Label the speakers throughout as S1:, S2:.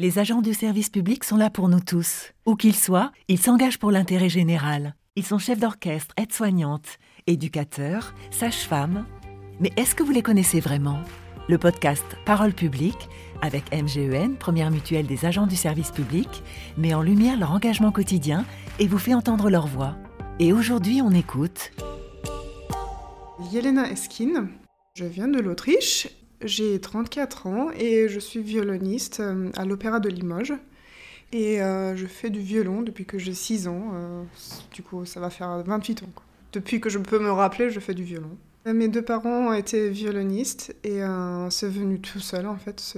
S1: Les agents du service public sont là pour nous tous. Où qu'ils soient, ils s'engagent pour l'intérêt général. Ils sont chefs d'orchestre, aides-soignantes, éducateurs, sages-femmes. Mais est-ce que vous les connaissez vraiment? Le podcast Parole publique, avec MGEN, première mutuelle des agents du service public, met en lumière leur engagement quotidien et vous fait entendre leur voix. Et aujourd'hui, on écoute.
S2: Yelena Eskin, je viens de l'Autriche j'ai 34 ans et je suis violoniste euh, à l'Opéra de Limoges. Et euh, je fais du violon depuis que j'ai 6 ans. Euh, du coup, ça va faire 28 ans. Depuis que je peux me rappeler, je fais du violon. Mes deux parents étaient violonistes et c'est venu tout seul, en fait,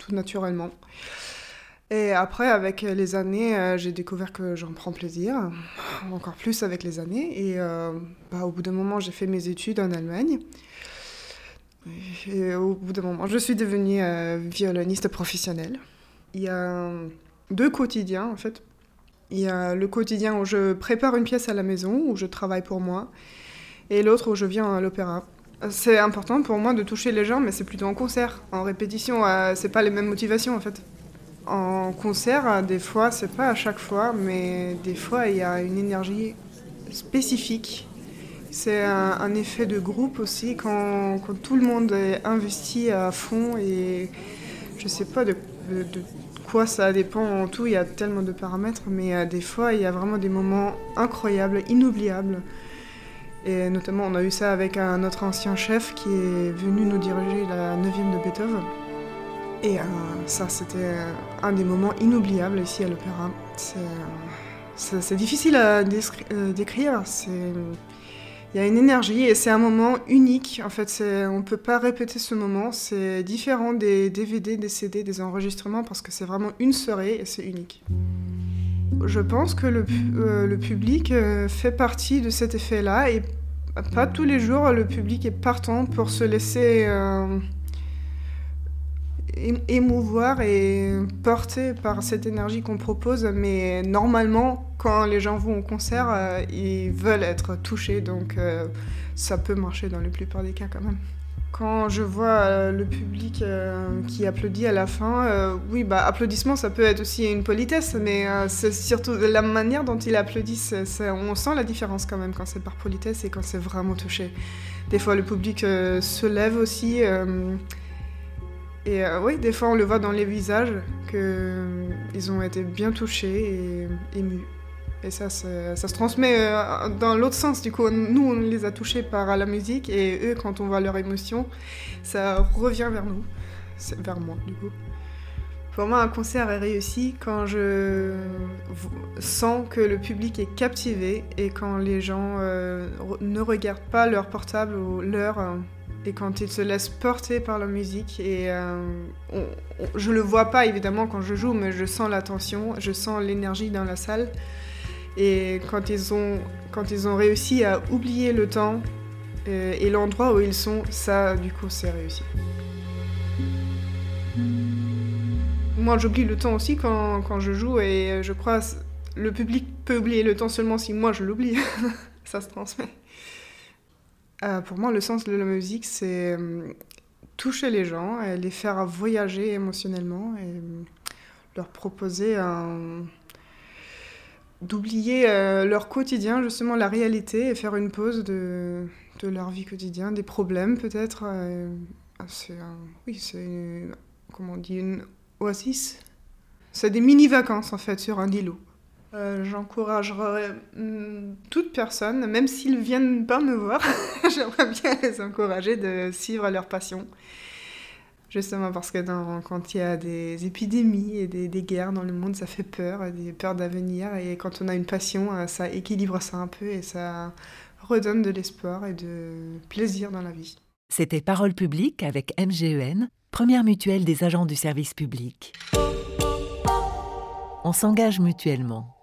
S2: tout naturellement. Et après, avec les années, j'ai découvert que j'en prends plaisir, encore plus avec les années. Et bah, au bout d'un moment, j'ai fait mes études en Allemagne. Au bout d'un moment, je suis devenue euh, violoniste professionnelle. Il y a deux quotidiens en fait. Il y a le quotidien où je prépare une pièce à la maison, où je travaille pour moi, et l'autre où je viens à l'opéra. C'est important pour moi de toucher les gens, mais c'est plutôt en concert. En répétition, euh, c'est pas les mêmes motivations en fait. En concert, des fois, c'est pas à chaque fois, mais des fois, il y a une énergie spécifique c'est un, effet de groupe aussi quand, tout le monde est investi à fond et je sais pas de, quoi ça dépend en tout, il y a tellement de paramètres, mais euh, des fois il y a vraiment des moments incroyables, inoubliables. Et notamment on a eu ça avec un autre ancien chef qui est venu nous diriger la 9e de Beethoven. Et euh, ça c'était un des moments inoubliables ici à l'opéra. C'est difficile à euh, décrire, c'est il y a une énergie et c'est un moment unique. En fait, on ne peut pas répéter ce moment. C'est différent des DVD, des CD, des enregistrements parce que c'est vraiment une soirée et c'est unique. Je pense que le, euh, public euh, fait partie de cet effet-là et pas tous les jours le public est partant pour se laisser euh, émouvoir et porter par cette énergie qu'on propose. Mais normalement, quand les gens vont au concert, euh, ils veulent être touchés, donc euh, ça peut marcher dans la plupart des cas quand même. Quand je vois euh, le public qui applaudit à la fin, oui, bah applaudissement, ça peut être aussi une politesse, mais c'est surtout la manière dont ils applaudissent. on sent la différence quand même quand c'est par politesse et quand c'est vraiment touché. Des fois, le public se lève aussi. Et euh, oui, des fois on le voit dans les visages qu'ils euh, ont été bien touchés et émus. Et ça, ça, se transmet euh, dans l'autre sens. Du coup, nous, on les a touchés par la musique et eux, quand on voit leur émotion, ça revient vers nous. Vers moi, du coup. Pour moi, un concert est réussi quand je sens que le public est captivé et quand les gens ne regardent pas leur portable ou leur et quand ils se laissent porter par la musique. Et euh, je le vois pas évidemment quand je joue, mais je sens l'attention, je sens l'énergie dans la salle. Et quand ils ont, quand ils ont réussi à oublier le temps euh, et l'endroit où ils sont, ça, du coup, c'est réussi. Moi, j'oublie le temps aussi quand, quand, je joue et je crois le public peut oublier le temps seulement si moi je l'oublie. ça se transmet. Euh, pour moi, le sens de la musique, c'est euh, toucher les gens, et les faire voyager émotionnellement et euh, leur proposer d'oublier leur quotidien, justement la réalité, et faire une pause de, leur vie quotidienne, des problèmes peut-être. c'est oui, c'est comment on une oasis. C'est des mini-vacances en fait sur un îlot. Euh, j'encouragerais mm, toute personne, même s'ils viennent pas me voir, j'aimerais bien les encourager de suivre leur passion. Justement parce que quand il y a des épidémies et des, des, guerres dans le monde, ça fait peur, des peurs d'avenir. Et quand on a une passion, euh, ça équilibre ça un peu et ça redonne de l'espoir et de plaisir dans la vie.
S1: C'était Parole publique avec MGEN, première mutuelle des agents du service public. On s'engage mutuellement.